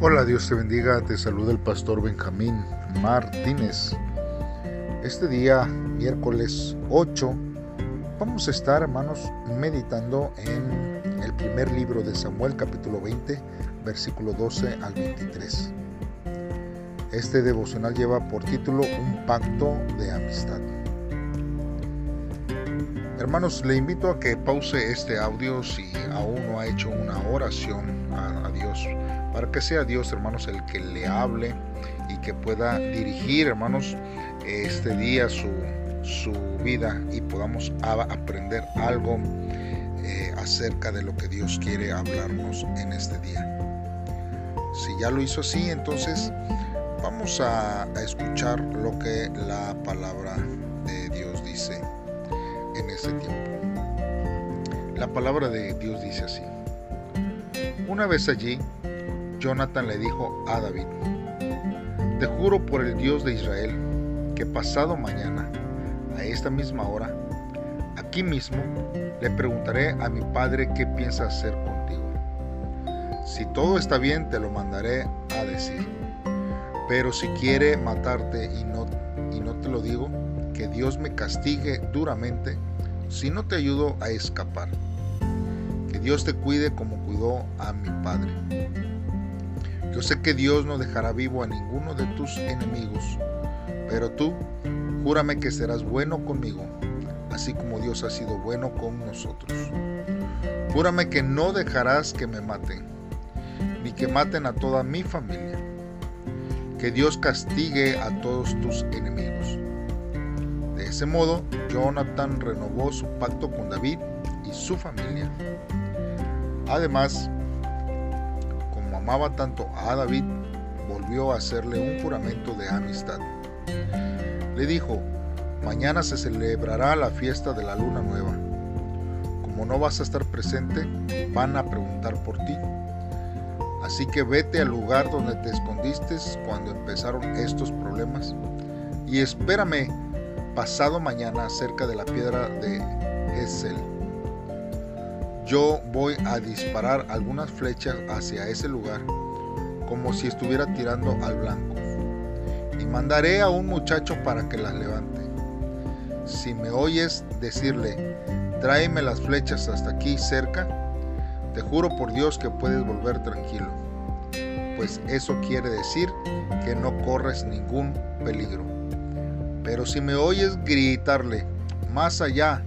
Hola, Dios te bendiga, te saluda el pastor Benjamín Martínez. Este día, miércoles 8, vamos a estar, hermanos, meditando en el primer libro de Samuel, capítulo 20, versículo 12 al 23. Este devocional lleva por título Un pacto de amistad. Hermanos, le invito a que pause este audio si aún no ha hecho una oración a, Dios, para que sea Dios, hermanos, el que le hable y que pueda dirigir, hermanos, este día su, su vida y podamos aprender algo eh, acerca de lo que Dios quiere hablarnos en este día. Si ya lo hizo así, entonces vamos a, escuchar lo que la palabra de Dios dice en ese tiempo. La palabra de Dios dice así. Una vez allí, Jonathan le dijo a David, te juro por el Dios de Israel que pasado mañana, a esta misma hora, aquí mismo, le preguntaré a mi padre qué piensa hacer contigo. Si todo está bien, te lo mandaré a decir. Pero si quiere matarte y no, y no te lo digo, que Dios me castigue duramente si no te ayudo a escapar. Que Dios te cuide como cuidó a mi Padre. Yo sé que Dios no dejará vivo a ninguno de tus enemigos, pero tú, júrame que serás bueno conmigo, así como Dios ha sido bueno con nosotros. Júrame que no dejarás que me maten, ni que maten a toda mi familia. Que Dios castigue a todos tus enemigos de ese modo, Jonathan renovó su pacto con David y su familia. Además, amaba tanto a David, volvió a hacerle un juramento de amistad. Le dijo, mañana se celebrará la fiesta de la luna nueva. Como no vas a estar presente, van a preguntar por ti. Así que vete al lugar donde te escondiste cuando empezaron estos problemas y espérame pasado mañana cerca de la piedra de Hesel. Yo voy a disparar algunas flechas hacia ese lugar, como si estuviera tirando al blanco, y mandaré a un muchacho para que las levante. Si me oyes decirle, tráeme las flechas hasta aquí cerca, te juro por Dios que puedes volver tranquilo, pues eso quiere decir que no corres ningún peligro. Pero si me oyes gritarle, más allá,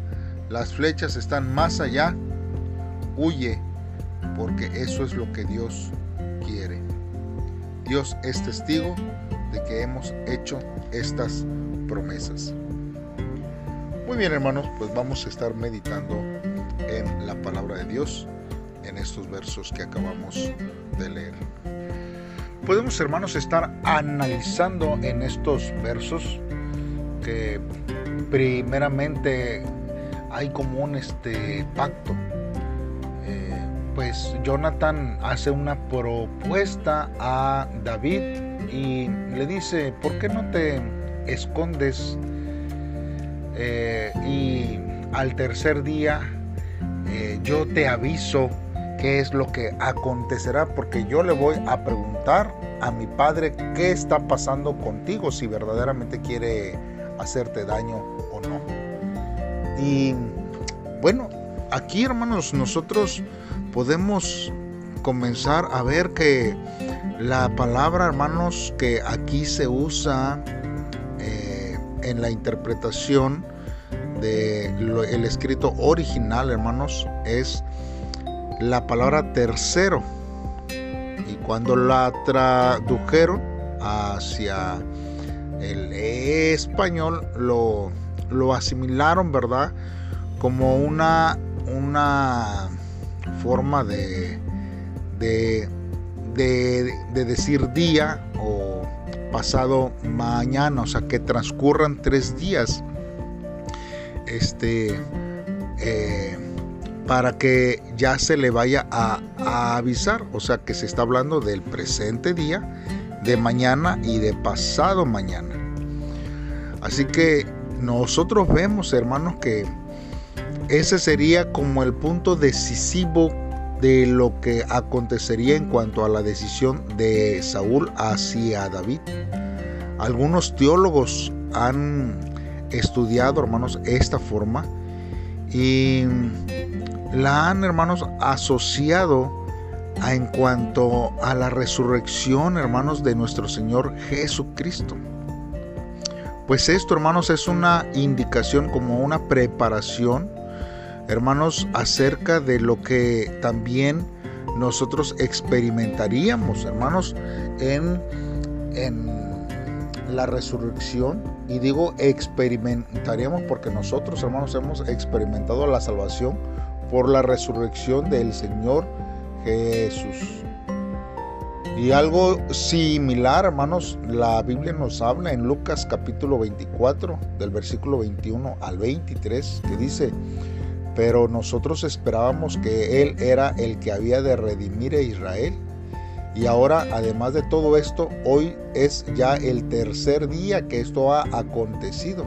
las flechas están más allá, huye, porque eso es lo que Dios quiere. Dios es testigo de que hemos hecho estas promesas. Muy bien hermanos, pues vamos a estar meditando en la palabra de Dios en estos versos que acabamos de leer. Podemos hermanos estar analizando en estos versos que primeramente hay como un este pacto. Pues Jonathan hace una propuesta a David y le dice, ¿por qué no te escondes? Eh, y al tercer día eh, yo te aviso qué es lo que acontecerá, porque yo le voy a preguntar a mi padre qué está pasando contigo, si verdaderamente quiere hacerte daño o no. Y bueno, aquí hermanos, nosotros podemos comenzar a ver que la palabra, hermanos, que aquí se usa eh, en la interpretación del el escrito original, hermanos, es la palabra tercero. Y cuando la tradujeron hacia el español lo, lo asimilaron, ¿verdad? Como una, una forma de, de, de, decir día o pasado mañana, o sea, que transcurran tres días. Este, eh, para que ya se le vaya a, a, avisar, o sea, que se está hablando del presente día de mañana y de pasado mañana. Así que nosotros vemos, hermanos, que ese sería como el punto decisivo de lo que acontecería en cuanto a la decisión de Saúl hacia David. Algunos teólogos han estudiado, hermanos, esta forma y la han, hermanos, asociado a, en cuanto a la resurrección, hermanos, de nuestro Señor Jesucristo. Pues esto, hermanos, es una indicación como una preparación, hermanos, acerca de lo que también nosotros experimentaríamos, hermanos, en, en la resurrección. Y digo experimentaríamos porque nosotros, hermanos, hemos experimentado la salvación por la resurrección del Señor Jesús. Y algo similar, hermanos, la Biblia nos habla en Lucas capítulo 24, del versículo 21 al 23, que dice, pero nosotros esperábamos que Él era el que había de redimir a Israel. Y ahora, además de todo esto, hoy es ya el tercer día que esto ha acontecido.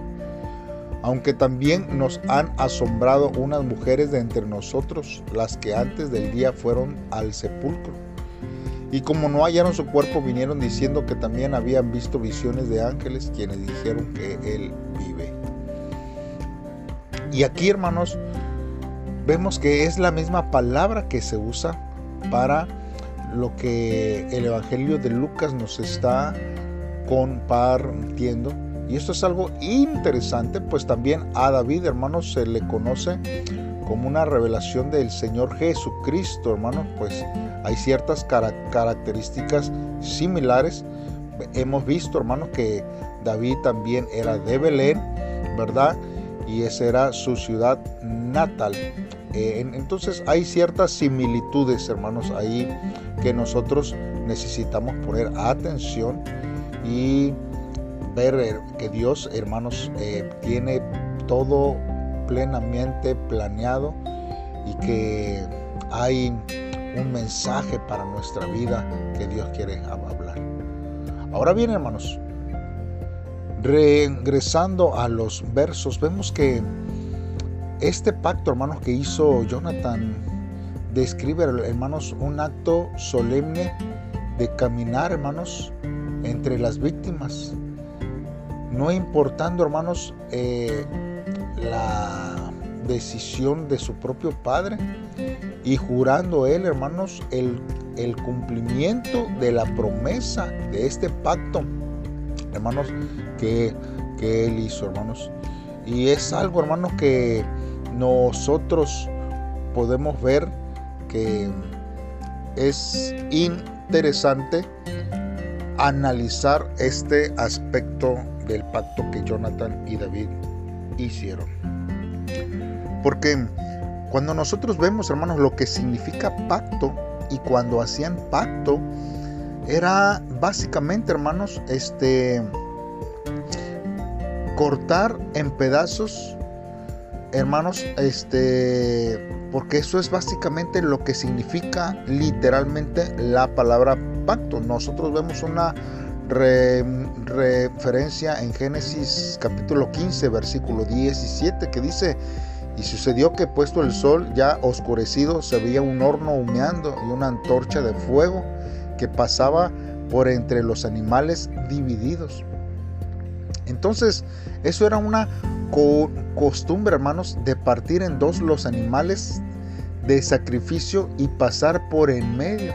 Aunque también nos han asombrado unas mujeres de entre nosotros, las que antes del día fueron al sepulcro y como no hallaron su cuerpo, vinieron diciendo que también habían visto visiones de ángeles quienes dijeron que Él vive. Y aquí, hermanos, vemos que es la misma palabra que se usa para lo que el Evangelio de Lucas nos está compartiendo. Y esto es algo interesante, pues también a David, hermanos, se le conoce como una revelación del Señor Jesucristo, hermanos, pues hay ciertas características similares. Hemos visto, hermanos, que David también era de Belén, ¿verdad? Y esa era su ciudad natal. Eh, entonces hay ciertas similitudes, hermanos, ahí que nosotros necesitamos poner atención y ver eh, que Dios, hermanos, eh, tiene todo plenamente planeado y que hay un mensaje para nuestra vida que Dios quiere hablar. Ahora bien, hermanos, regresando a los versos, vemos que este pacto, hermanos, que hizo Jonathan, describe, hermanos, un acto solemne de caminar, hermanos, entre las víctimas. No importando, hermanos, eh, la decisión de su propio padre y jurando él, hermanos, el, cumplimiento de la promesa de este pacto, hermanos, que él hizo, hermanos. Y es algo, hermanos, que nosotros podemos ver que es interesante analizar este aspecto del pacto que Jonathan y David hicieron. Porque cuando nosotros vemos, hermanos, lo que significa pacto y cuando hacían pacto, era básicamente, hermanos, este cortar en pedazos, hermanos, este, porque eso es básicamente lo que significa literalmente la palabra pacto. Nosotros vemos una referencia en Génesis capítulo 15, versículo 17, que dice, y sucedió que puesto el sol ya oscurecido se veía un horno humeando y una antorcha de fuego que pasaba por entre los animales divididos. Entonces, eso era una costumbre, hermanos, de partir en dos los animales de sacrificio y pasar por en medio.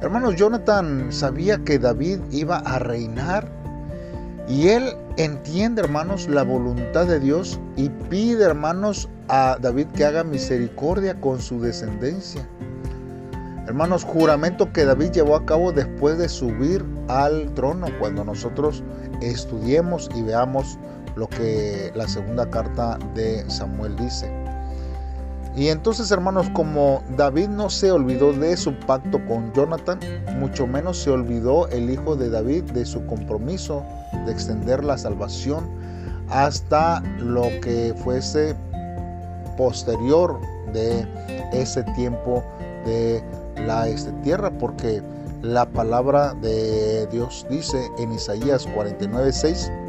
Hermanos, Jonathan sabía que David iba a reinar y él entiende, hermanos, la voluntad de Dios y pide, hermanos, a David que haga misericordia con su descendencia. Hermanos, juramento que David llevó a cabo después de subir al trono, cuando nosotros estudiemos y veamos lo que la segunda carta de Samuel dice. Y entonces, hermanos, como David no se olvidó de su pacto con Jonathan, mucho menos se olvidó el hijo de David de su compromiso de extender la salvación hasta lo que fuese posterior de ese tiempo de la este, tierra, porque la palabra de Dios dice en Isaías 49:6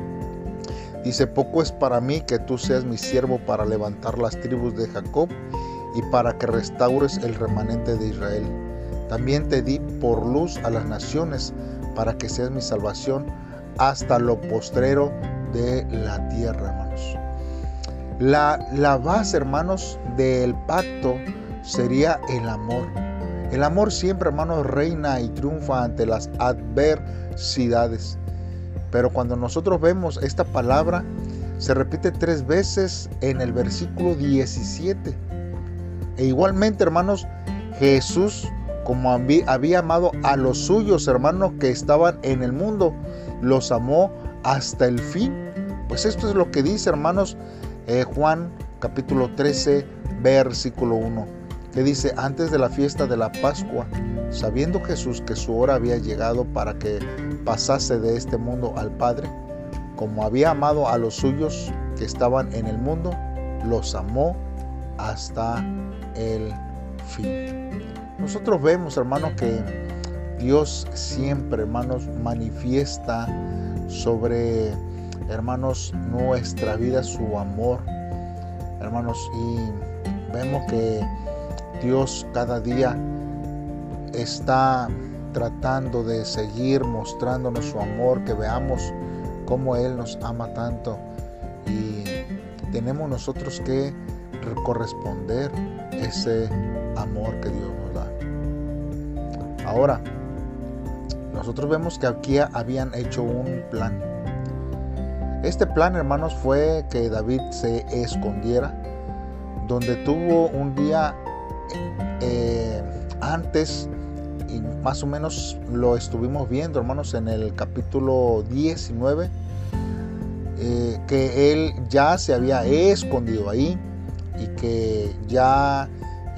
Dice, poco es para mí que tú seas mi siervo para levantar las tribus de Jacob y para que restaures el remanente de Israel. También te di por luz a las naciones, para que seas mi salvación hasta lo postrero de la tierra, hermanos. La, la base, hermanos, del pacto sería el amor. El amor siempre, hermanos, reina y triunfa ante las adversidades. Pero cuando nosotros vemos esta palabra, se repite tres veces en el versículo 17. E igualmente, hermanos, Jesús, como había amado a los suyos hermanos que estaban en el mundo, los amó hasta el fin. Pues esto es lo que dice, hermanos, eh, Juan capítulo 13, versículo 1, que dice, antes de la fiesta de la Pascua, sabiendo Jesús que su hora había llegado para que pasase de este mundo al Padre, como había amado a los suyos que estaban en el mundo, los amó hasta el fin. Nosotros vemos, hermanos, que Dios siempre, hermanos, manifiesta sobre, hermanos, nuestra vida su amor, hermanos, y vemos que Dios cada día está tratando de seguir mostrándonos su amor, que veamos cómo Él nos ama tanto y tenemos nosotros que corresponder ese amor que Dios nos da. Ahora, nosotros vemos que aquí habían hecho un plan. Este plan, hermanos, fue que David se escondiera, donde tuvo un día eh, antes, y más o menos lo estuvimos viendo, hermanos, en el capítulo 19, eh, que él ya se había escondido ahí y que ya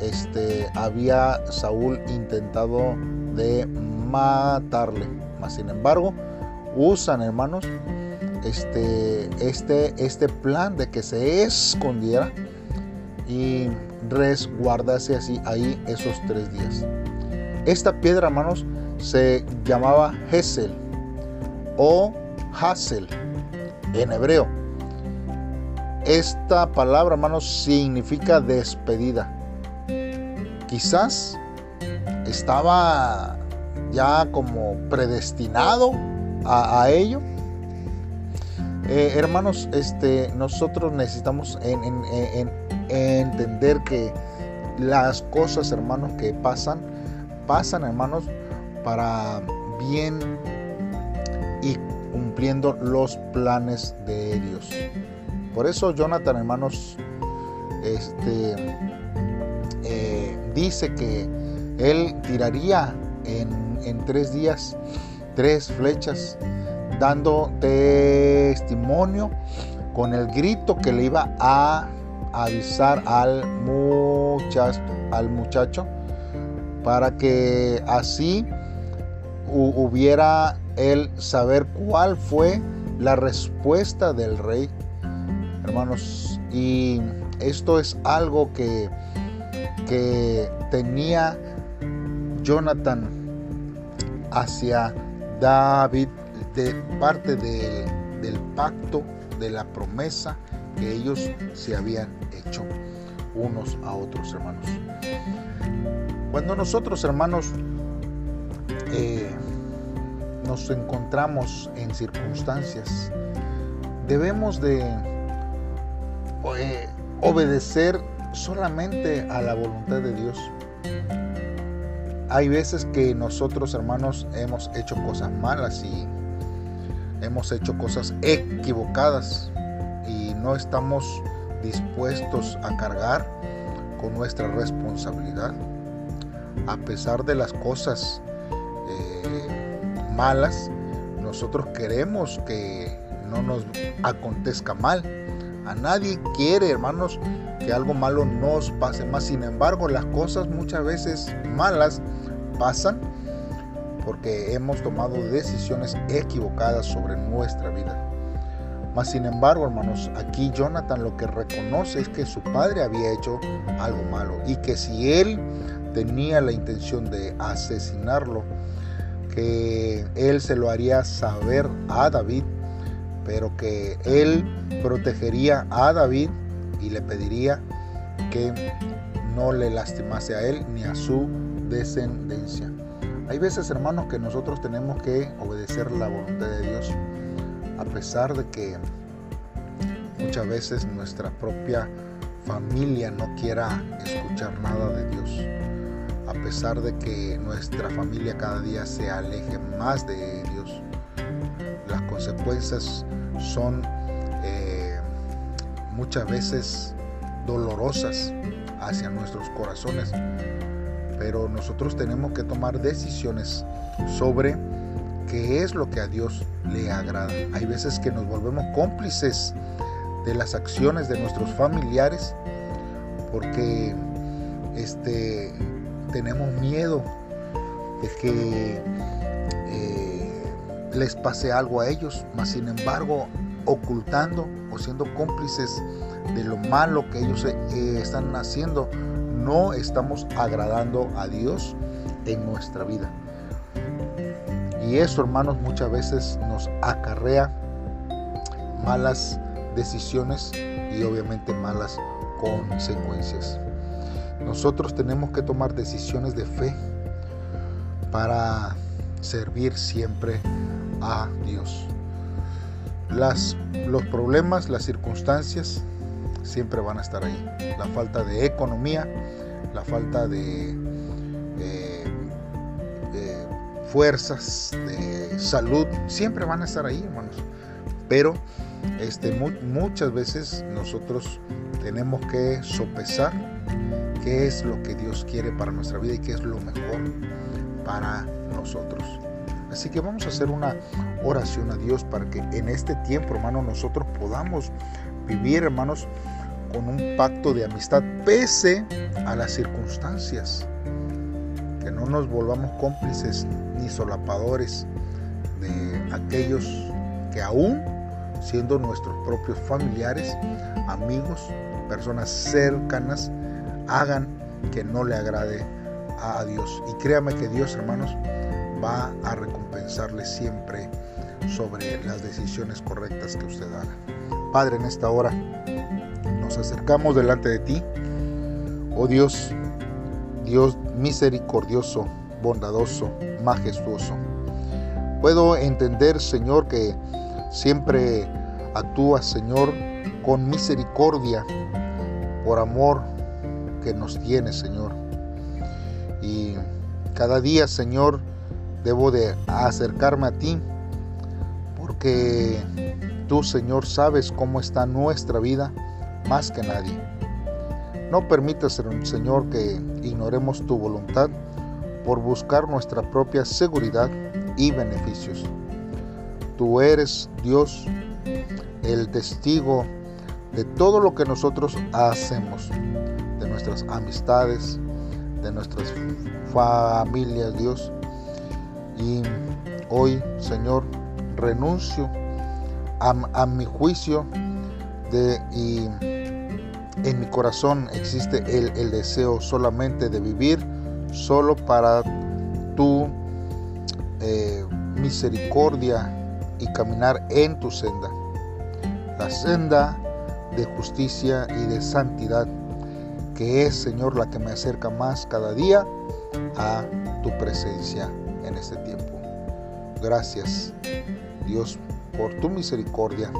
este, había Saúl intentado de matarle. Mas sin embargo, usan, hermanos, este, este, este plan de que se escondiera y resguardase así ahí esos tres días. Esta piedra, hermanos, se llamaba Hesel o Hazel en hebreo. Esta palabra, hermanos, significa despedida. Quizás estaba ya como predestinado a, ello. Eh, hermanos, este, nosotros necesitamos entender que las cosas, hermanos, que pasan, pasan, hermanos, para bien y cumpliendo los planes de Dios. Por eso Jonathan, hermanos, este, eh, dice que él tiraría en, en tres días tres flechas, dando testimonio con el grito que le iba a avisar al muchacho, al muchacho para que así hubiera él saber cuál fue la respuesta del rey hermanos. Y esto es algo que, que tenía Jonathan hacia David de parte del pacto, de la promesa que ellos se habían hecho unos a otros, hermanos. Cuando nosotros, hermanos, eh, nos encontramos en circunstancias, debemos de eh, obedecer solamente a la voluntad de Dios. Hay veces que nosotros, hermanos, hemos hecho cosas malas y hemos hecho cosas equivocadas no estamos dispuestos a cargar con nuestra responsabilidad. A pesar de las cosas eh, malas, nosotros queremos que no nos acontezca mal a nadie quiere, hermanos, que algo malo nos pase más. Sin embargo, las cosas muchas veces malas pasan porque hemos tomado decisiones equivocadas sobre nuestra vida. Sin embargo, hermanos, aquí Jonathan lo que reconoce es que su padre había hecho algo malo y que si él tenía la intención de asesinarlo, que él se lo haría saber a David pero que él protegería a David y le pediría que no le lastimase a él ni a su descendencia. Hay veces, hermanos, que nosotros tenemos que obedecer la voluntad de Dios, a pesar de que muchas veces nuestra propia familia no quiera escuchar nada de Dios, a pesar de que nuestra familia cada día se aleje más de Dios. Las consecuencias son eh, muchas veces dolorosas hacia nuestros corazones, pero nosotros tenemos que tomar decisiones sobre qué es lo que a Dios le agrada. Hay veces que nos volvemos cómplices de las acciones de nuestros familiares porque este, tenemos miedo de que eh, les pase algo a ellos, mas sin embargo ocultando o siendo cómplices de lo malo que ellos eh, están haciendo, no estamos agradando a Dios en nuestra vida. Y eso, hermanos, muchas veces nos acarrea malas decisiones y obviamente malas consecuencias. Nosotros tenemos que tomar decisiones de fe para servir siempre a Dios. Las, los problemas, las circunstancias siempre van a estar ahí. La falta de economía, la falta de, fuerzas, salud, siempre van a estar ahí, hermanos. Pero este, muchas veces nosotros tenemos que sopesar qué es lo que Dios quiere para nuestra vida y qué es lo mejor para nosotros. Así que vamos a hacer una oración a Dios para que en este tiempo, hermano, nosotros podamos vivir, hermanos, con un pacto de amistad pese a las circunstancias. Que no nos volvamos cómplices ni solapadores de aquellos que aún siendo nuestros propios familiares, amigos, personas cercanas, hagan que no le agrade a Dios. Y créame que Dios, hermanos, va a recompensarle siempre sobre las decisiones correctas que usted haga. Padre, en esta hora nos acercamos delante de ti. Oh Dios, Dios misericordioso, bondadoso, majestuoso. Puedo entender, Señor, que siempre actúas, Señor, con misericordia, por amor que nos tienes, Señor. Y cada día, Señor, debo de acercarme a ti, porque tú, Señor, sabes cómo está nuestra vida más que nadie. No permitas, Señor, que ignoremos tu voluntad por buscar nuestra propia seguridad y beneficios. Tú eres Dios, el testigo de todo lo que nosotros hacemos, de nuestras amistades, de nuestras familias, Dios. Y hoy, Señor, renuncio a, mi juicio de, y en mi corazón existe el, deseo solamente de vivir solo para tu eh, misericordia y caminar en tu senda, la senda de justicia y de santidad, que es, Señor, la que me acerca más cada día a tu presencia en este tiempo. Gracias, Dios, por tu misericordia.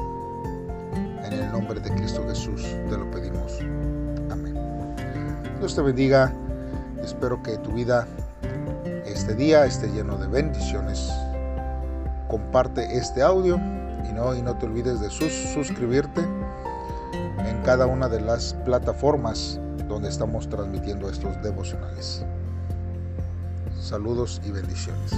En el nombre de Cristo Jesús te lo pedimos. Amén. Dios te bendiga. Espero que tu vida este día esté lleno de bendiciones. Comparte este audio y no, y no te olvides de suscribirte en cada una de las plataformas donde estamos transmitiendo estos devocionales. Saludos y bendiciones.